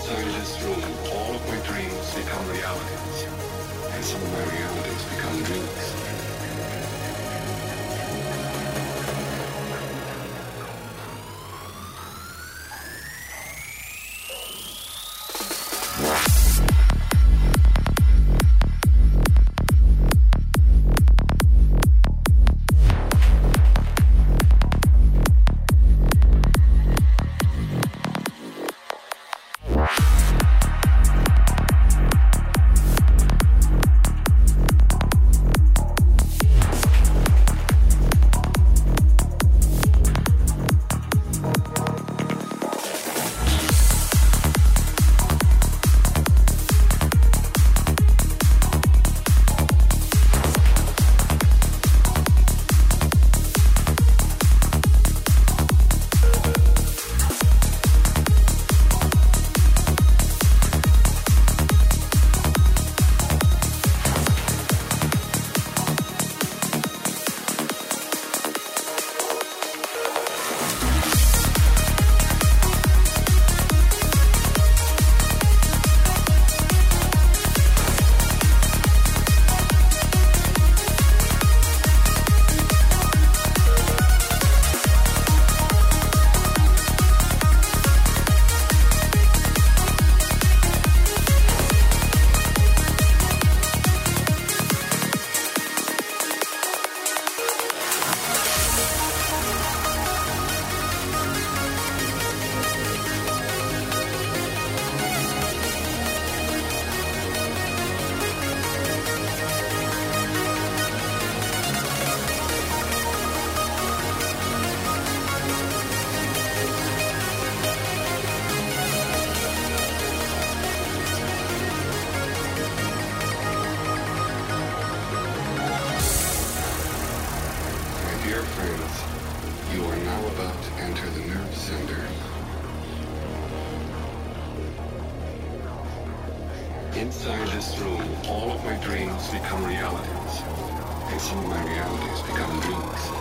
Inside this room, all of my dreams become realities, and some of my realities become dreams. Inside this room, all of my dreams become realities, and some of my realities become dreams.